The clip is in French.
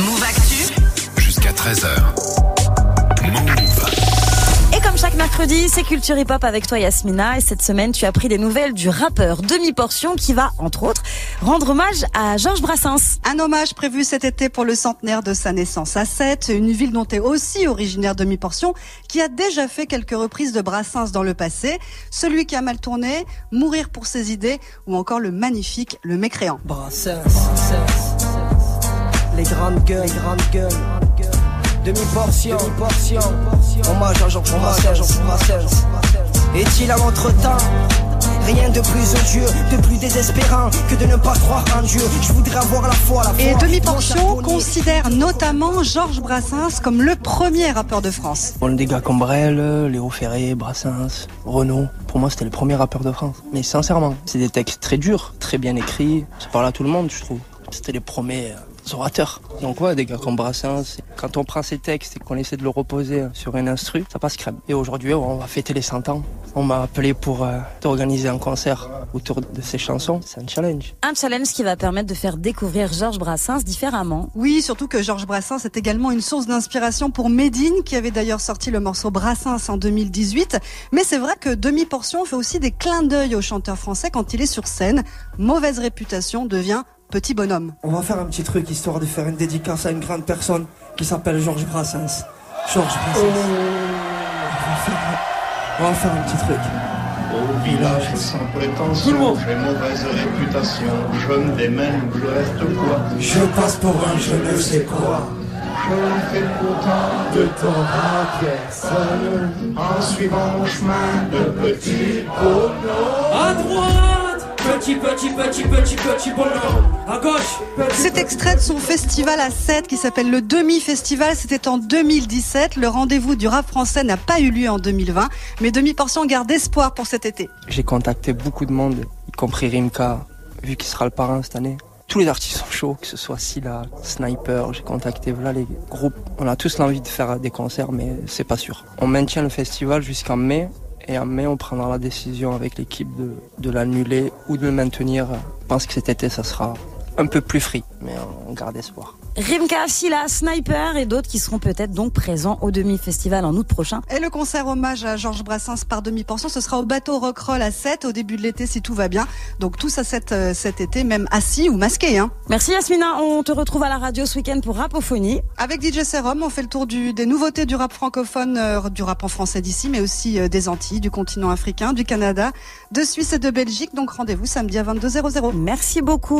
Move Actu. Jusqu'à 13h. Move. Et comme chaque mercredi, c'est Culture Hip Hop avec toi Yasmina. Et cette semaine, tu as pris des nouvelles du rappeur Demi-Portion qui va, entre autres, rendre hommage à Georges Brassens. Un hommage prévu cet été pour le centenaire de sa naissance à Sète, une ville dont est aussi originaire Demi-Portion, qui a déjà fait quelques reprises de Brassens dans le passé. Celui qui a mal tourné, Mourir pour ses idées, ou encore le magnifique Le Mécréant. Brassens, les grandes gueules, les grandes gueules. Demi-portion, demi-portion. Hommage à Georges Brassens. Est-il à notre temps? Rien de plus odieux, de plus désespérant que de ne pas croire en Dieu. Je voudrais avoir la foi, la foi. Et Demi-Portion considère notamment Georges Brassens comme le premier rappeur de France. Bon, des gars comme Brel, Léo Ferré, Brassens, Renaud. Pour moi, c'était le premier rappeur de France. Mais sincèrement, c'est des textes très durs, très bien écrits. Ça parle à tout le monde, je trouve. C'était les premiers euh, orateurs. Donc ouais, des gars comme Brassens, quand on prend ces textes et qu'on essaie de le reposer sur une instru, ça passe crème. Et aujourd'hui, on va fêter les 100 ans. On m'a appelé pour euh, organiser un concert autour de ces chansons. C'est un challenge. Un challenge qui va permettre de faire découvrir Georges Brassens différemment. Oui, surtout que Georges Brassens est également une source d'inspiration pour Médine, qui avait d'ailleurs sorti le morceau Brassens en 2018. Mais c'est vrai que Demi-Portion fait aussi des clins d'œil au chanteur français quand il est sur scène. Mauvaise réputation devient petit bonhomme. On va faire un petit truc histoire de faire une dédicace à une grande personne qui s'appelle Georges Brassens. Georges Brassens. On, va faire, on va faire un petit truc. Au village sans prétention, j'ai mauvaise réputation. Je me démène ou je reste quoi? Je passe pour un je ne sais quoi. Je fais pourtant de ton personne en suivant mon chemin de petit bonhomme. À droite Petit, petit, petit, petit, petit bonhomme. À gauche petit, Cet extrait de son festival à 7 qui s'appelle le Demi-Festival, c'était en 2017. Le rendez-vous du rap français n'a pas eu lieu en 2020, mais Demi-Portion garde espoir pour cet été. J'ai contacté beaucoup de monde, y compris Rimka, vu qu'il sera le parrain cette année. Tous les artistes sont chauds, que ce soit Silla, Sniper, j'ai contacté voilà les groupes. On a tous l'envie de faire des concerts, mais c'est pas sûr. On maintient le festival jusqu'en mai, et en mai, on prendra la décision avec l'équipe de, l'annuler ou de le maintenir. Je pense que cet été, ça sera un peu plus free, mais on garde espoir. Rimka, Silla, Sniper et d'autres qui seront peut-être donc présents au demi-festival en août prochain. Et le concert hommage à Georges Brassens par demi-portion, ce sera au bateau Rockroll à 7 au début de l'été si tout va bien. Donc tous à 7 euh, cet été, même assis ou masqués. Hein. Merci Yasmina, on te retrouve à la radio ce week-end pour Rapophonie. Avec DJ Serum, on fait le tour du, des nouveautés du rap francophone, euh, du rap en français d'ici, mais aussi euh, des Antilles, du continent africain, du Canada, de Suisse et de Belgique. Donc rendez-vous samedi à 22h00. Merci beaucoup.